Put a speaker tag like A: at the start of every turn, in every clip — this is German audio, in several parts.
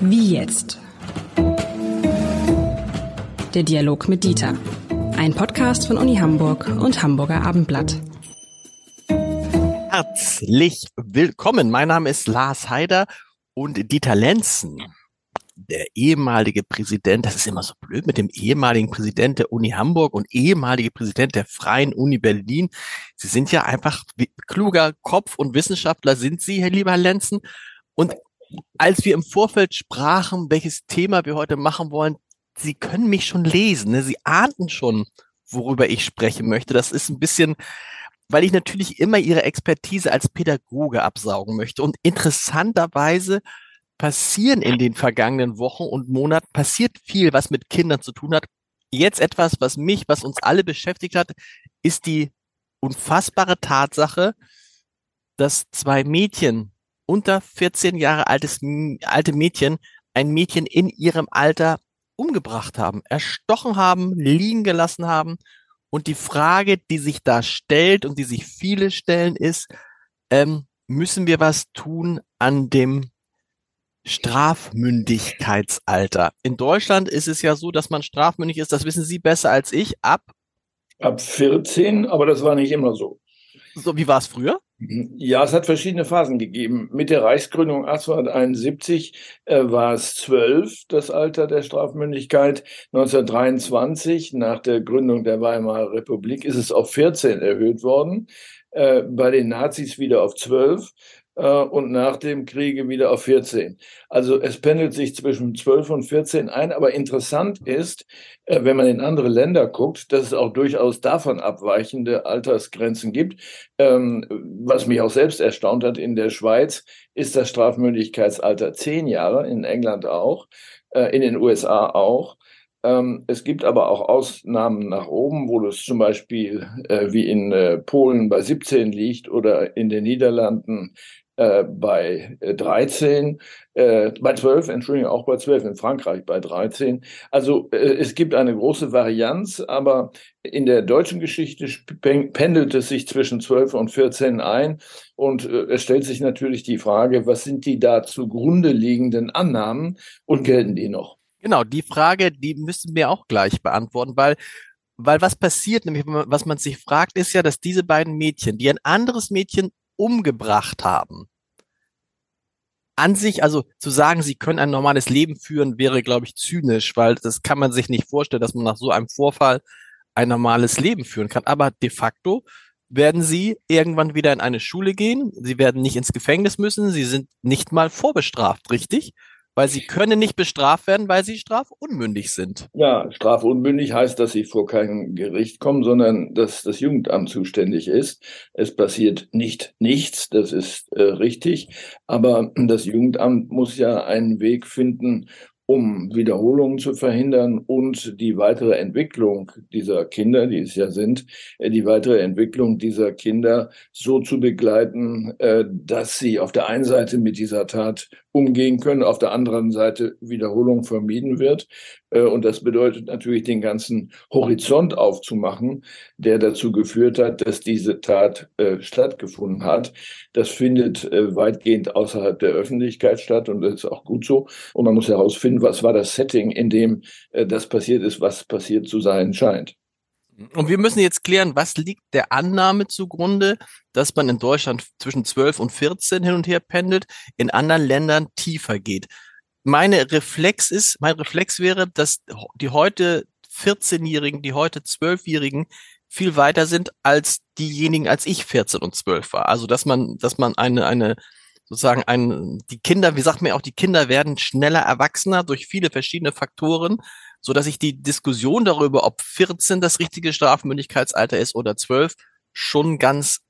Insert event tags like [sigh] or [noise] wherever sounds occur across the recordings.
A: Wie jetzt? Der Dialog mit Dieter. Ein Podcast von Uni Hamburg und Hamburger Abendblatt.
B: Herzlich willkommen. Mein Name ist Lars Heider und Dieter Lenzen, der ehemalige Präsident, das ist immer so blöd mit dem ehemaligen Präsident der Uni Hamburg und ehemalige Präsident der Freien Uni Berlin. Sie sind ja einfach kluger Kopf und Wissenschaftler sind Sie, Herr lieber Lenzen. Und als wir im Vorfeld sprachen, welches Thema wir heute machen wollen, Sie können mich schon lesen. Ne? Sie ahnten schon, worüber ich sprechen möchte. Das ist ein bisschen, weil ich natürlich immer Ihre Expertise als Pädagoge absaugen möchte. Und interessanterweise passieren in den vergangenen Wochen und Monaten, passiert viel, was mit Kindern zu tun hat. Jetzt etwas, was mich, was uns alle beschäftigt hat, ist die unfassbare Tatsache, dass zwei Mädchen, unter 14 Jahre altes, alte Mädchen, ein Mädchen in ihrem Alter umgebracht haben, erstochen haben, liegen gelassen haben. Und die Frage, die sich da stellt und die sich viele stellen, ist, ähm, müssen wir was tun an dem Strafmündigkeitsalter? In Deutschland ist es ja so, dass man strafmündig ist, das wissen Sie besser als ich, ab?
C: Ab 14, aber das war nicht immer so.
B: So, wie war es früher?
C: Ja, es hat verschiedene Phasen gegeben. Mit der Reichsgründung 1871 äh, war es zwölf, das Alter der Strafmündigkeit. 1923, nach der Gründung der Weimarer Republik, ist es auf 14 erhöht worden. Äh, bei den Nazis wieder auf zwölf äh, und nach dem Kriege wieder auf 14. Also es pendelt sich zwischen 12 und 14 ein. Aber interessant ist, äh, wenn man in andere Länder guckt, dass es auch durchaus davon abweichende Altersgrenzen gibt. Ähm, was mich auch selbst erstaunt hat, in der Schweiz ist das Strafmündigkeitsalter 10 Jahre, in England auch, äh, in den USA auch. Ähm, es gibt aber auch Ausnahmen nach oben, wo das zum Beispiel äh, wie in äh, Polen bei 17 liegt oder in den Niederlanden äh, bei 13, äh, äh, bei 12, Entschuldigung, auch bei 12, in Frankreich bei 13. Also äh, es gibt eine große Varianz, aber in der deutschen Geschichte pendelt es sich zwischen 12 und 14 ein. Und äh, es stellt sich natürlich die Frage, was sind die da zugrunde liegenden Annahmen und gelten die noch?
B: Genau, die Frage, die müssen wir auch gleich beantworten, weil weil was passiert, nämlich was man sich fragt, ist ja, dass diese beiden Mädchen, die ein anderes Mädchen umgebracht haben. An sich, also zu sagen, sie können ein normales Leben führen, wäre, glaube ich, zynisch, weil das kann man sich nicht vorstellen, dass man nach so einem Vorfall ein normales Leben führen kann. Aber de facto werden sie irgendwann wieder in eine Schule gehen. Sie werden nicht ins Gefängnis müssen. Sie sind nicht mal vorbestraft, richtig? Weil sie können nicht bestraft werden, weil sie strafunmündig sind.
C: Ja, strafunmündig heißt, dass sie vor kein Gericht kommen, sondern dass das Jugendamt zuständig ist. Es passiert nicht nichts, das ist äh, richtig, aber das Jugendamt muss ja einen Weg finden, um Wiederholungen zu verhindern und die weitere Entwicklung dieser Kinder, die es ja sind, äh, die weitere Entwicklung dieser Kinder so zu begleiten, äh, dass sie auf der einen Seite mit dieser Tat umgehen können, auf der anderen Seite Wiederholung vermieden wird. Äh, und das bedeutet natürlich, den ganzen Horizont aufzumachen, der dazu geführt hat, dass diese Tat äh, stattgefunden hat. Das findet äh, weitgehend außerhalb der Öffentlichkeit statt und das ist auch gut so. Und man muss herausfinden, was war das Setting, in dem äh, das passiert ist, was passiert zu sein scheint.
B: Und wir müssen jetzt klären, was liegt der Annahme zugrunde, dass man in Deutschland zwischen 12 und 14 hin und her pendelt, in anderen Ländern tiefer geht. Meine Reflex ist, mein Reflex wäre, dass die heute 14-Jährigen, die heute 12-Jährigen viel weiter sind als diejenigen, als ich 14 und 12 war. Also, dass man, dass man eine, eine, sozusagen ein, die Kinder, wie sagt man ja auch, die Kinder werden schneller erwachsener durch viele verschiedene Faktoren so dass ich die Diskussion darüber, ob 14 das richtige Strafmündigkeitsalter ist oder 12, schon ganz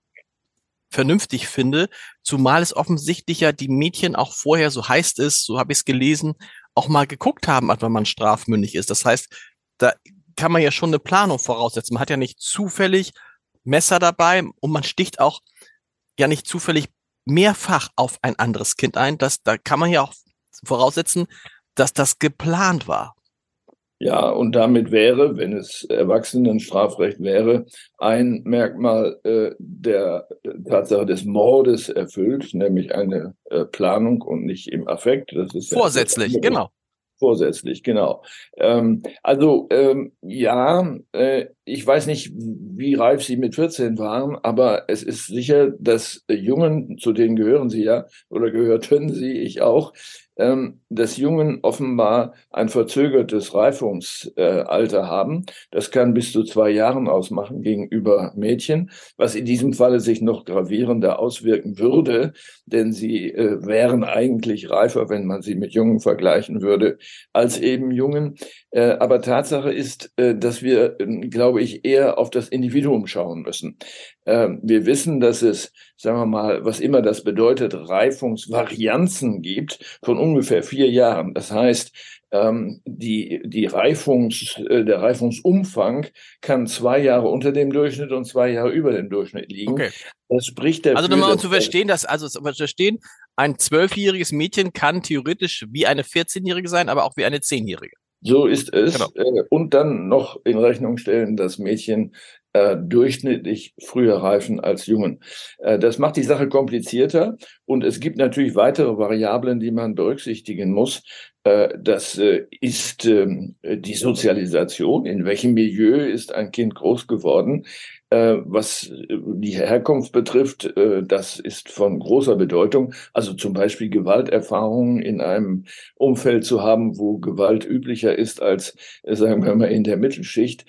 B: vernünftig finde, zumal es offensichtlich ja die Mädchen auch vorher, so heißt es, so habe ich es gelesen, auch mal geguckt haben, wann man strafmündig ist. Das heißt, da kann man ja schon eine Planung voraussetzen. Man hat ja nicht zufällig Messer dabei und man sticht auch ja nicht zufällig mehrfach auf ein anderes Kind ein. Das, da kann man ja auch voraussetzen, dass das geplant war.
C: Ja, und damit wäre, wenn es Erwachsenenstrafrecht wäre, ein Merkmal äh, der Tatsache des Mordes erfüllt, nämlich eine äh, Planung und nicht im Affekt.
B: Das ist Vorsätzlich, ja, genau.
C: Vorsätzlich, genau. Ähm, also ähm, ja, äh, ich weiß nicht, wie reif Sie mit 14 waren, aber es ist sicher, dass Jungen, zu denen gehören Sie ja oder gehörten Sie, ich auch, ähm, dass Jungen offenbar ein verzögertes Reifungsalter haben. Das kann bis zu zwei Jahren ausmachen gegenüber Mädchen, was in diesem Falle sich noch gravierender auswirken würde, denn sie äh, wären eigentlich reifer, wenn man sie mit Jungen vergleichen würde, als eben Jungen. Äh, aber Tatsache ist, äh, dass wir, glaube ich, eher auf das Individuum schauen müssen. Ähm, wir wissen, dass es, sagen wir mal, was immer das bedeutet, Reifungsvarianzen gibt von ungefähr vier Jahren. Das heißt, ähm, die, die Reifungs, äh, der Reifungsumfang kann zwei Jahre unter dem Durchschnitt und zwei Jahre über dem Durchschnitt liegen. Okay.
B: Das spricht dafür, Also nochmal um zu verstehen, dass, also zu verstehen, ein zwölfjähriges Mädchen kann theoretisch wie eine 14-Jährige sein, aber auch wie eine Zehnjährige.
C: So ist es. Genau. Äh, und dann noch in Rechnung stellen, dass Mädchen äh, durchschnittlich früher reifen als Jungen. Äh, das macht die Sache komplizierter und es gibt natürlich weitere Variablen, die man berücksichtigen muss. Äh, das äh, ist ähm, die Sozialisation. In welchem Milieu ist ein Kind groß geworden? Äh, was die Herkunft betrifft, das ist von großer Bedeutung. Also zum Beispiel Gewalterfahrungen in einem Umfeld zu haben, wo Gewalt üblicher ist als, sagen wir mal, in der Mittelschicht,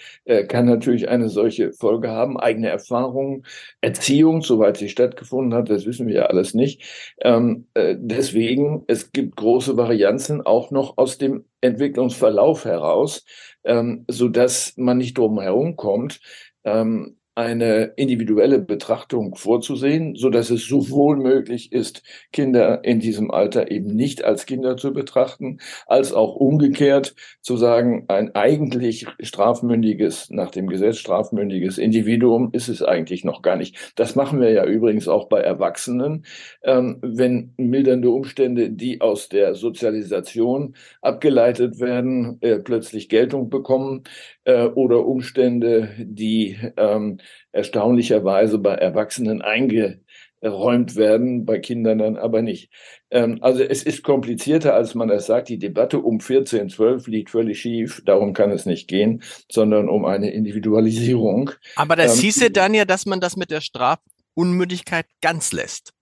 C: kann natürlich eine solche Folge haben. Eigene Erfahrungen, Erziehung, soweit sie stattgefunden hat, das wissen wir ja alles nicht. Ähm, deswegen, es gibt große Varianzen, auch auch noch aus dem Entwicklungsverlauf heraus, ähm, so dass man nicht drum herum kommt, ähm, eine individuelle Betrachtung vorzusehen, so dass es sowohl möglich ist, Kinder in diesem Alter eben nicht als Kinder zu betrachten, als auch umgekehrt zu sagen, ein eigentlich strafmündiges, nach dem Gesetz strafmündiges Individuum ist es eigentlich noch gar nicht. Das machen wir ja übrigens auch bei Erwachsenen, ähm, wenn mildernde Umstände, die aus der Sozialisation abgeleitet werden, äh, plötzlich Geltung bekommen äh, oder Umstände, die ähm, erstaunlicherweise bei Erwachsenen eingeräumt werden, bei Kindern dann aber nicht. Ähm, also es ist komplizierter, als man es sagt. Die Debatte um 14, 12 liegt völlig schief. Darum kann es nicht gehen, sondern um eine Individualisierung.
B: Aber das ähm, hieße dann ja, dass man das mit der Strafunmündigkeit ganz lässt.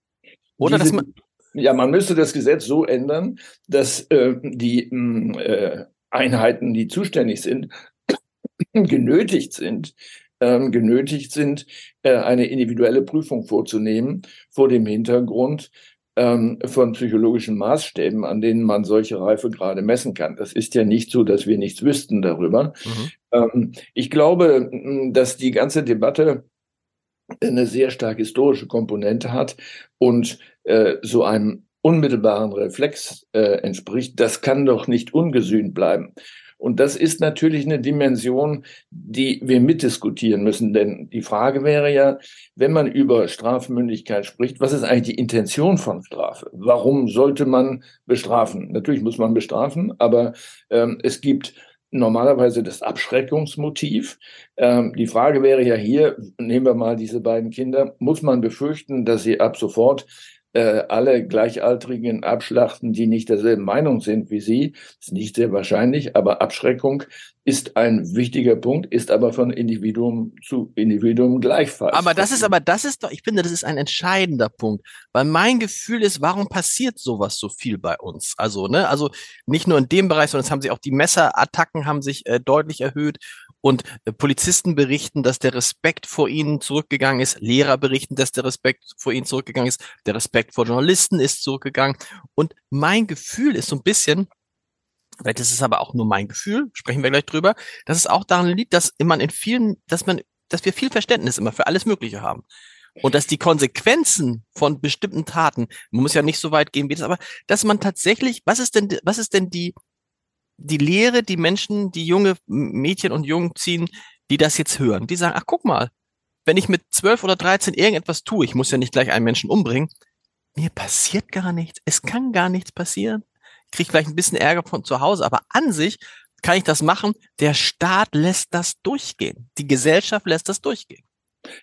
B: Oder diese, dass man
C: ja, man müsste das Gesetz so ändern, dass äh, die äh, Einheiten, die zuständig sind, [clears throat] genötigt sind, ähm, genötigt sind, äh, eine individuelle Prüfung vorzunehmen vor dem Hintergrund ähm, von psychologischen Maßstäben, an denen man solche Reife gerade messen kann. Das ist ja nicht so, dass wir nichts wüssten darüber. Mhm. Ähm, ich glaube, dass die ganze Debatte eine sehr stark historische Komponente hat und äh, so einem unmittelbaren Reflex äh, entspricht, das kann doch nicht ungesühnt bleiben. Und das ist natürlich eine Dimension, die wir mitdiskutieren müssen. Denn die Frage wäre ja, wenn man über Strafmündigkeit spricht, was ist eigentlich die Intention von Strafe? Warum sollte man bestrafen? Natürlich muss man bestrafen, aber ähm, es gibt normalerweise das Abschreckungsmotiv. Ähm, die Frage wäre ja hier, nehmen wir mal diese beiden Kinder, muss man befürchten, dass sie ab sofort äh, alle Gleichaltrigen abschlachten, die nicht derselben Meinung sind wie sie. Ist nicht sehr wahrscheinlich, aber Abschreckung ist ein wichtiger Punkt, ist aber von Individuum zu Individuum gleichfalls.
B: Aber das ist aber, das ist doch, ich finde, das ist ein entscheidender Punkt, weil mein Gefühl ist, warum passiert sowas so viel bei uns? Also, ne, also nicht nur in dem Bereich, sondern es haben sich auch die Messerattacken haben sich äh, deutlich erhöht und äh, Polizisten berichten, dass der Respekt vor ihnen zurückgegangen ist. Lehrer berichten, dass der Respekt vor ihnen zurückgegangen ist. Der Respekt vor Journalisten ist zurückgegangen. Und mein Gefühl ist so ein bisschen, vielleicht ist es aber auch nur mein Gefühl, sprechen wir gleich drüber, dass es auch daran liegt, dass man in vielen, dass man, dass wir viel Verständnis immer für alles Mögliche haben. Und dass die Konsequenzen von bestimmten Taten, man muss ja nicht so weit gehen wie das, aber dass man tatsächlich, was ist denn, was ist denn die, die Lehre, die Menschen, die junge Mädchen und Jungen ziehen, die das jetzt hören, die sagen, ach guck mal, wenn ich mit zwölf oder dreizehn irgendetwas tue, ich muss ja nicht gleich einen Menschen umbringen, mir passiert gar nichts, es kann gar nichts passieren. Kriege vielleicht ein bisschen Ärger von zu Hause, aber an sich kann ich das machen? Der Staat lässt das durchgehen. Die Gesellschaft lässt das durchgehen.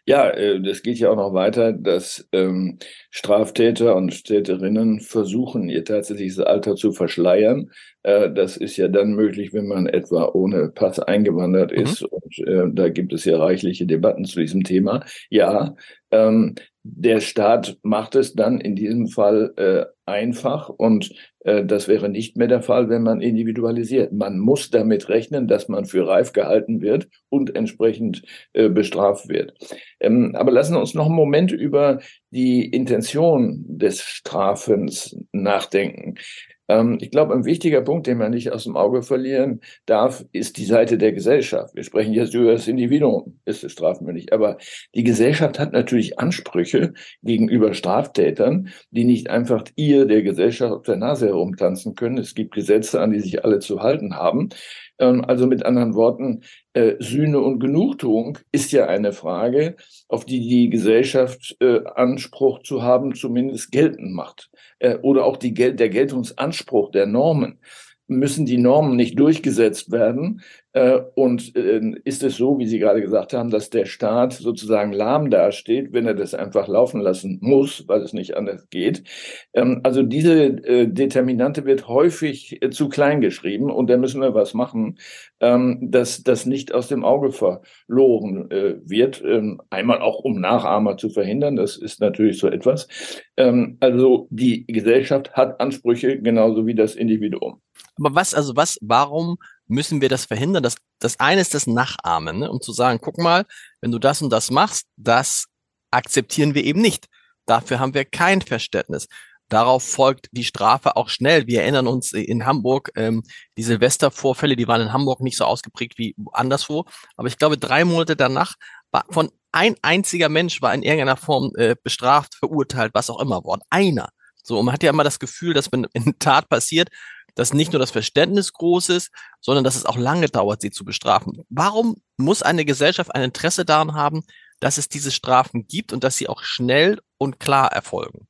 C: Ja, äh, das geht ja auch noch weiter, dass ähm, Straftäter und Täterinnen versuchen, ihr tatsächliches Alter zu verschleiern. Äh, das ist ja dann möglich, wenn man etwa ohne Pass eingewandert mhm. ist. Mhm. Und äh, da gibt es ja reichliche Debatten zu diesem Thema. Ja, ähm, der Staat macht es dann in diesem Fall äh, einfach und äh, das wäre nicht mehr der Fall, wenn man individualisiert. Man muss damit rechnen, dass man für reif gehalten wird und entsprechend äh, bestraft wird. Ähm, aber lassen wir uns noch einen Moment über die Intention des Strafens nachdenken. Ähm, ich glaube, ein wichtiger Punkt, den man nicht aus dem Auge verlieren darf, ist die Seite der Gesellschaft. Wir sprechen jetzt über das Individuum, ist es strafmündig. Aber die Gesellschaft hat natürlich Ansprüche gegenüber Straftätern, die nicht einfach ihr der Gesellschaft auf der Nase herumtanzen können. Es gibt Gesetze, an die sich alle zu halten haben. Ähm, also mit anderen Worten, äh, Sühne und Genugtuung ist ja eine Frage, auf die die Gesellschaft äh, Anspruch zu haben zumindest geltend macht. Äh, oder auch die, der Geltungsanspruch der Normen müssen die Normen nicht durchgesetzt werden, äh, und äh, ist es so, wie Sie gerade gesagt haben, dass der Staat sozusagen lahm dasteht, wenn er das einfach laufen lassen muss, weil es nicht anders geht? Ähm, also diese äh, Determinante wird häufig zu klein geschrieben und da müssen wir was machen, ähm, dass das nicht aus dem Auge verloren wird. Ähm, einmal auch, um Nachahmer zu verhindern, das ist natürlich so etwas. Also die Gesellschaft hat Ansprüche genauso wie das Individuum.
B: Aber was, also was, warum müssen wir das verhindern. Das, das eine ist das Nachahmen, ne? um zu sagen, guck mal, wenn du das und das machst, das akzeptieren wir eben nicht. Dafür haben wir kein Verständnis. Darauf folgt die Strafe auch schnell. Wir erinnern uns in Hamburg, ähm, die Silvestervorfälle, die waren in Hamburg nicht so ausgeprägt wie anderswo. Aber ich glaube, drei Monate danach war von ein einziger Mensch war in irgendeiner Form äh, bestraft, verurteilt, was auch immer worden. Einer. So, und man hat ja immer das Gefühl, dass wenn eine Tat passiert, dass nicht nur das Verständnis groß ist, sondern dass es auch lange dauert, sie zu bestrafen. Warum muss eine Gesellschaft ein Interesse daran haben, dass es diese Strafen gibt und dass sie auch schnell und klar erfolgen?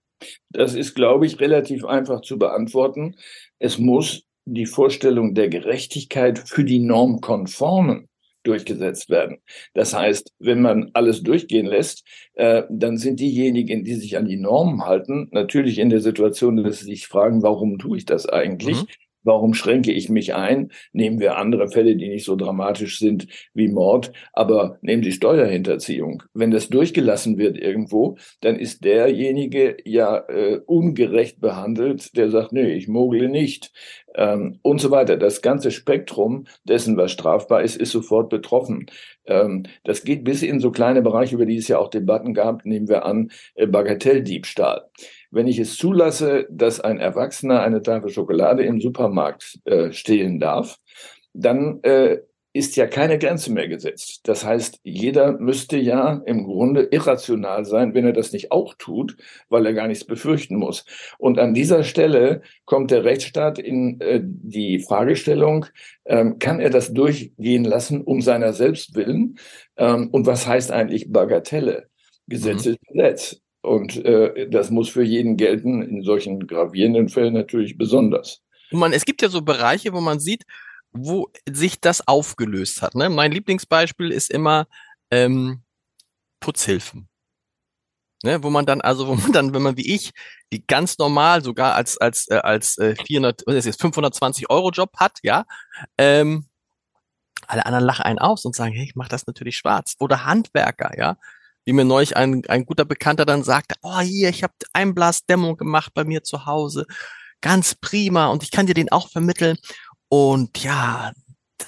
C: Das ist, glaube ich, relativ einfach zu beantworten. Es muss die Vorstellung der Gerechtigkeit für die Normkonformen durchgesetzt werden. Das heißt, wenn man alles durchgehen lässt, äh, dann sind diejenigen, die sich an die Normen halten, natürlich in der Situation, dass sie sich fragen, warum tue ich das eigentlich? Mhm. Warum schränke ich mich ein? Nehmen wir andere Fälle, die nicht so dramatisch sind wie Mord, aber nehmen Sie Steuerhinterziehung. Wenn das durchgelassen wird irgendwo, dann ist derjenige ja äh, ungerecht behandelt, der sagt, nee, ich mogle nicht ähm, und so weiter. Das ganze Spektrum dessen, was strafbar ist, ist sofort betroffen. Ähm, das geht bis in so kleine Bereiche, über die es ja auch Debatten gab, nehmen wir an, äh, Bagatelldiebstahl. Wenn ich es zulasse, dass ein Erwachsener eine Tafel Schokolade im Supermarkt äh, stehlen darf, dann äh, ist ja keine Grenze mehr gesetzt. Das heißt, jeder müsste ja im Grunde irrational sein, wenn er das nicht auch tut, weil er gar nichts befürchten muss. Und an dieser Stelle kommt der Rechtsstaat in äh, die Fragestellung, ähm, kann er das durchgehen lassen um seiner selbst willen? Ähm, und was heißt eigentlich Bagatelle? Gesetz mhm. ist Gesetz. Und äh, das muss für jeden gelten, in solchen gravierenden Fällen natürlich besonders.
B: Man, es gibt ja so Bereiche, wo man sieht, wo sich das aufgelöst hat. Ne? Mein Lieblingsbeispiel ist immer ähm, Putzhilfen. Ne, wo man dann, also wo man dann, wenn man wie ich, die ganz normal sogar als als äh, als äh, 400, was ist jetzt 520 Euro Job hat, ja, ähm, alle anderen lachen einen aus und sagen, hey, ich mache das natürlich schwarz. Oder Handwerker, ja, wie mir neulich ein, ein guter Bekannter dann sagte, oh hier, ich habe Einblasdämmung gemacht bei mir zu Hause, ganz prima und ich kann dir den auch vermitteln. Und ja,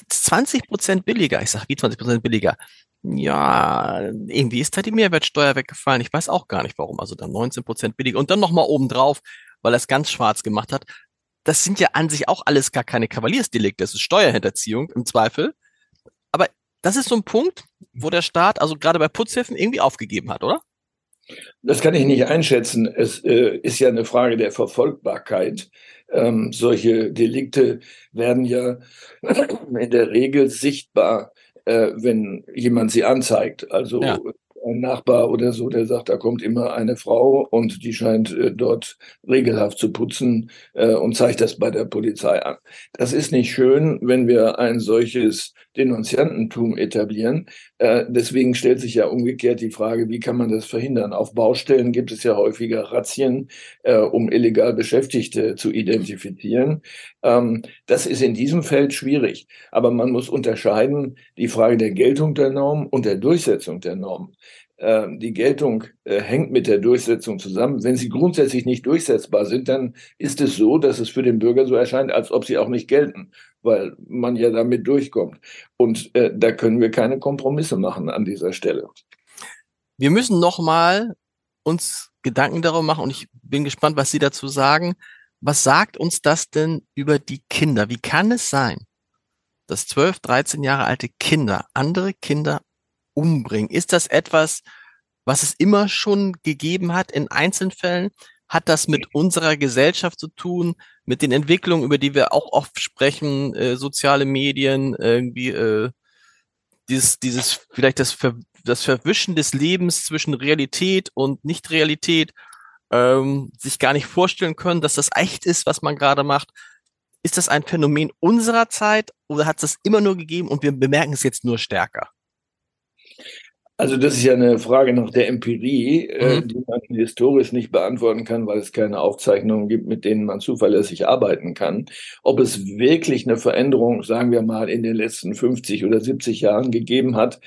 B: 20 Prozent billiger. Ich sag, wie 20 Prozent billiger? Ja, irgendwie ist da die Mehrwertsteuer weggefallen. Ich weiß auch gar nicht warum. Also dann 19 Prozent billiger und dann nochmal obendrauf, weil er es ganz schwarz gemacht hat. Das sind ja an sich auch alles gar keine Kavaliersdelikte. Das ist Steuerhinterziehung im Zweifel. Aber das ist so ein Punkt, wo der Staat, also gerade bei Putzhilfen, irgendwie aufgegeben hat, oder?
C: Das kann ich nicht einschätzen. Es äh, ist ja eine Frage der Verfolgbarkeit. Ähm, solche Delikte werden ja [clears throat] in der Regel sichtbar, äh, wenn jemand sie anzeigt. Also ja. ein Nachbar oder so, der sagt, da kommt immer eine Frau und die scheint äh, dort regelhaft zu putzen äh, und zeigt das bei der Polizei an. Das ist nicht schön, wenn wir ein solches Denunziantentum etablieren. Äh, deswegen stellt sich ja umgekehrt die Frage, wie kann man das verhindern? Auf Baustellen gibt es ja häufiger Razzien, äh, um illegal Beschäftigte zu identifizieren. Ähm, das ist in diesem Feld schwierig. Aber man muss unterscheiden die Frage der Geltung der Norm und der Durchsetzung der Norm. Ähm, die Geltung äh, hängt mit der Durchsetzung zusammen. Wenn sie grundsätzlich nicht durchsetzbar sind, dann ist es so, dass es für den Bürger so erscheint, als ob sie auch nicht gelten, weil man ja damit durchkommt. Und äh, da können wir keine Kompromisse machen an dieser Stelle.
B: Wir müssen nochmal uns Gedanken darüber machen und ich bin gespannt, was Sie dazu sagen. Was sagt uns das denn über die Kinder? Wie kann es sein, dass 12, 13 Jahre alte Kinder andere Kinder umbringen? Ist das etwas, was es immer schon gegeben hat in Einzelfällen? Hat das mit unserer Gesellschaft zu tun, mit den Entwicklungen, über die wir auch oft sprechen, äh, soziale Medien, irgendwie äh, dieses, dieses vielleicht das, Ver, das Verwischen des Lebens zwischen Realität und Nicht-Realität, ähm, sich gar nicht vorstellen können, dass das echt ist, was man gerade macht. Ist das ein Phänomen unserer Zeit oder hat es das immer nur gegeben und wir bemerken es jetzt nur stärker?
C: Also das ist ja eine Frage nach der Empirie, äh, mhm. die man historisch nicht beantworten kann, weil es keine Aufzeichnungen gibt, mit denen man zuverlässig arbeiten kann. Ob es wirklich eine Veränderung, sagen wir mal, in den letzten 50 oder 70 Jahren gegeben hat,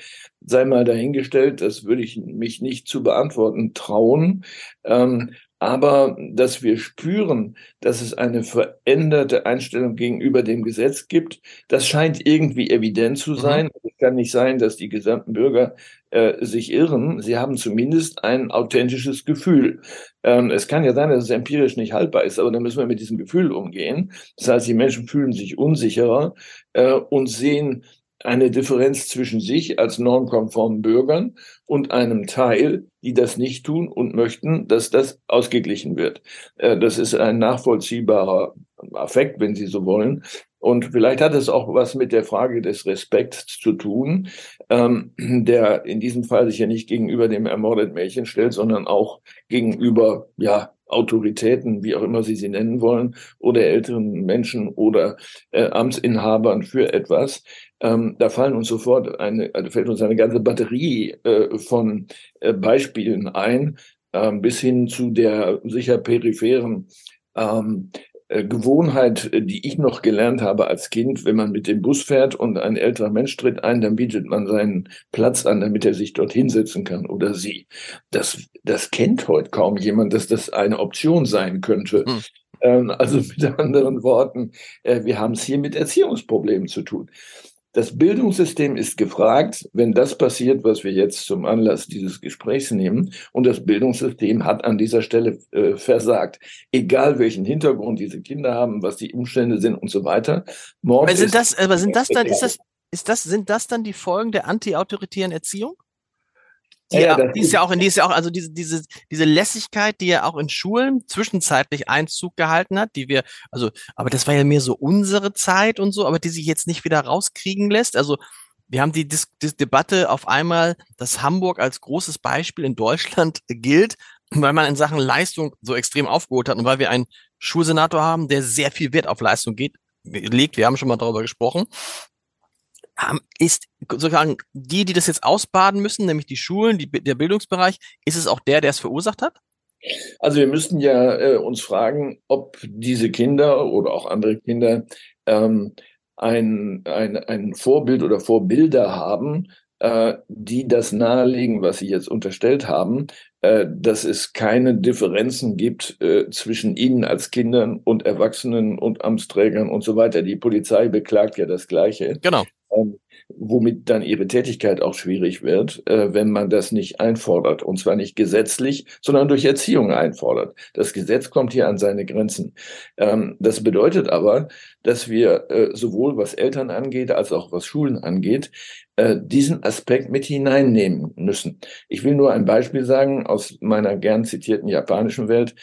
C: sei mal dahingestellt. Das würde ich mich nicht zu beantworten trauen. Ähm, aber dass wir spüren, dass es eine veränderte Einstellung gegenüber dem Gesetz gibt, das scheint irgendwie evident zu mhm. sein. Mhm. Es kann nicht sein, dass die gesamten Bürger äh, sich irren. Sie haben zumindest ein authentisches Gefühl. Ähm, es kann ja sein, dass es empirisch nicht haltbar ist, aber dann müssen wir mit diesem Gefühl umgehen. Das heißt, die Menschen fühlen sich unsicherer äh, und sehen eine Differenz zwischen sich als normkonformen Bürgern und einem Teil, die das nicht tun und möchten, dass das ausgeglichen wird. Äh, das ist ein nachvollziehbarer Affekt, wenn Sie so wollen. Und vielleicht hat es auch was mit der Frage des Respekts zu tun, ähm, der in diesem Fall sich ja nicht gegenüber dem ermordeten Mädchen stellt, sondern auch gegenüber, ja, Autoritäten, wie auch immer Sie sie nennen wollen, oder älteren Menschen oder äh, Amtsinhabern für etwas. Ähm, da fallen uns sofort eine, also fällt uns eine ganze Batterie äh, von äh, Beispielen ein, äh, bis hin zu der sicher peripheren ähm, äh, Gewohnheit, die ich noch gelernt habe als Kind, wenn man mit dem Bus fährt und ein älterer Mensch tritt ein, dann bietet man seinen Platz an, damit er sich dort hinsetzen kann oder sie. Das, das kennt heute kaum jemand, dass das eine Option sein könnte. Hm. Ähm, also [laughs] mit anderen Worten, äh, wir haben es hier mit Erziehungsproblemen zu tun. Das Bildungssystem ist gefragt, wenn das passiert, was wir jetzt zum Anlass dieses Gesprächs nehmen. Und das Bildungssystem hat an dieser Stelle äh, versagt. Egal welchen Hintergrund diese Kinder haben, was die Umstände sind und so weiter.
B: Mord aber sind das, aber sind das dann, ist das, ist das, sind das dann die Folgen der anti-autoritären Erziehung? Die, ja, die ist ja auch, die ist ja auch, also diese, diese, diese Lässigkeit, die ja auch in Schulen zwischenzeitlich Einzug gehalten hat, die wir, also, aber das war ja mehr so unsere Zeit und so, aber die sich jetzt nicht wieder rauskriegen lässt. Also, wir haben die, Dis die Debatte auf einmal, dass Hamburg als großes Beispiel in Deutschland [laughs] gilt, weil man in Sachen Leistung so extrem aufgeholt hat und weil wir einen Schulsenator haben, der sehr viel Wert auf Leistung geht, legt. Wir haben schon mal darüber gesprochen ist sozusagen die, die das jetzt ausbaden müssen, nämlich die Schulen, die, der Bildungsbereich, ist es auch der, der es verursacht hat?
C: Also wir müssten ja äh, uns fragen, ob diese Kinder oder auch andere Kinder ähm, ein, ein, ein Vorbild oder Vorbilder haben, äh, die das nahelegen, was Sie jetzt unterstellt haben, äh, dass es keine Differenzen gibt äh, zwischen Ihnen als Kindern und Erwachsenen und Amtsträgern und so weiter. Die Polizei beklagt ja das Gleiche.
B: Genau.
C: Ähm, womit dann ihre Tätigkeit auch schwierig wird, äh, wenn man das nicht einfordert. Und zwar nicht gesetzlich, sondern durch Erziehung einfordert. Das Gesetz kommt hier an seine Grenzen. Ähm, das bedeutet aber, dass wir äh, sowohl was Eltern angeht, als auch was Schulen angeht, äh, diesen Aspekt mit hineinnehmen müssen. Ich will nur ein Beispiel sagen aus meiner gern zitierten japanischen Welt.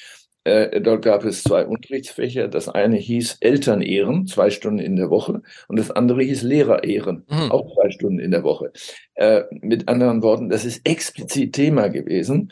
C: Äh, dort gab es zwei Unterrichtsfächer. Das eine hieß Elternehren, zwei Stunden in der Woche, und das andere hieß Lehrerehren, mhm. auch zwei Stunden in der Woche. Äh, mit anderen Worten, das ist explizit Thema gewesen,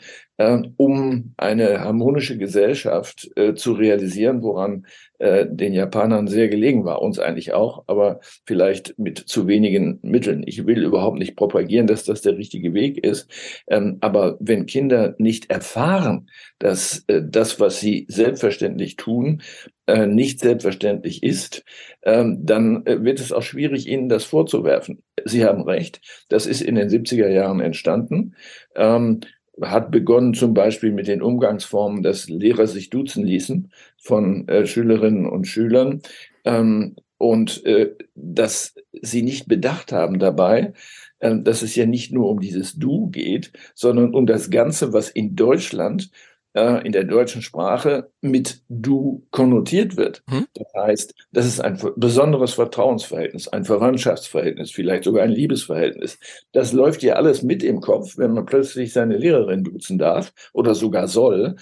C: um eine harmonische Gesellschaft äh, zu realisieren, woran äh, den Japanern sehr gelegen war, uns eigentlich auch, aber vielleicht mit zu wenigen Mitteln. Ich will überhaupt nicht propagieren, dass das der richtige Weg ist, ähm, aber wenn Kinder nicht erfahren, dass äh, das, was sie selbstverständlich tun, äh, nicht selbstverständlich ist, ähm, dann äh, wird es auch schwierig, ihnen das vorzuwerfen. Sie haben recht, das ist in den 70er Jahren entstanden. Ähm, hat begonnen zum Beispiel mit den Umgangsformen, dass Lehrer sich duzen ließen von äh, Schülerinnen und Schülern. Ähm, und äh, dass sie nicht bedacht haben dabei, äh, dass es ja nicht nur um dieses Du geht, sondern um das Ganze, was in Deutschland äh, in der deutschen Sprache mit du konnotiert wird. Hm? Das heißt, das ist ein besonderes Vertrauensverhältnis, ein Verwandtschaftsverhältnis, vielleicht sogar ein Liebesverhältnis. Das läuft ja alles mit im Kopf, wenn man plötzlich seine Lehrerin duzen darf oder sogar soll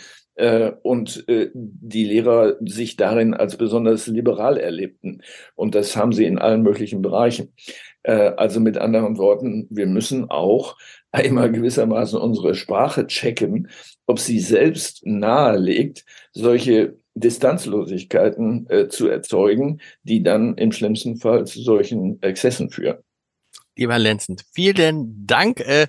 C: und äh, die Lehrer sich darin als besonders liberal erlebten. Und das haben sie in allen möglichen Bereichen. Äh, also mit anderen Worten, wir müssen auch einmal gewissermaßen unsere Sprache checken, ob sie selbst nahelegt, solche Distanzlosigkeiten äh, zu erzeugen, die dann im schlimmsten Fall zu solchen Exzessen führen.
B: Lieber Lenzen, vielen Dank. Äh,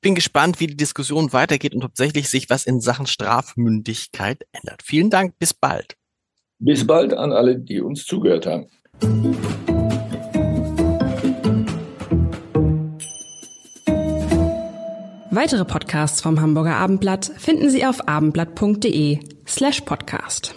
B: ich bin gespannt, wie die Diskussion weitergeht und tatsächlich sich was in Sachen Strafmündigkeit ändert. Vielen Dank, bis bald.
C: Bis bald an alle, die uns zugehört haben.
A: Weitere Podcasts vom Hamburger Abendblatt finden Sie auf abendblatt.de slash podcast.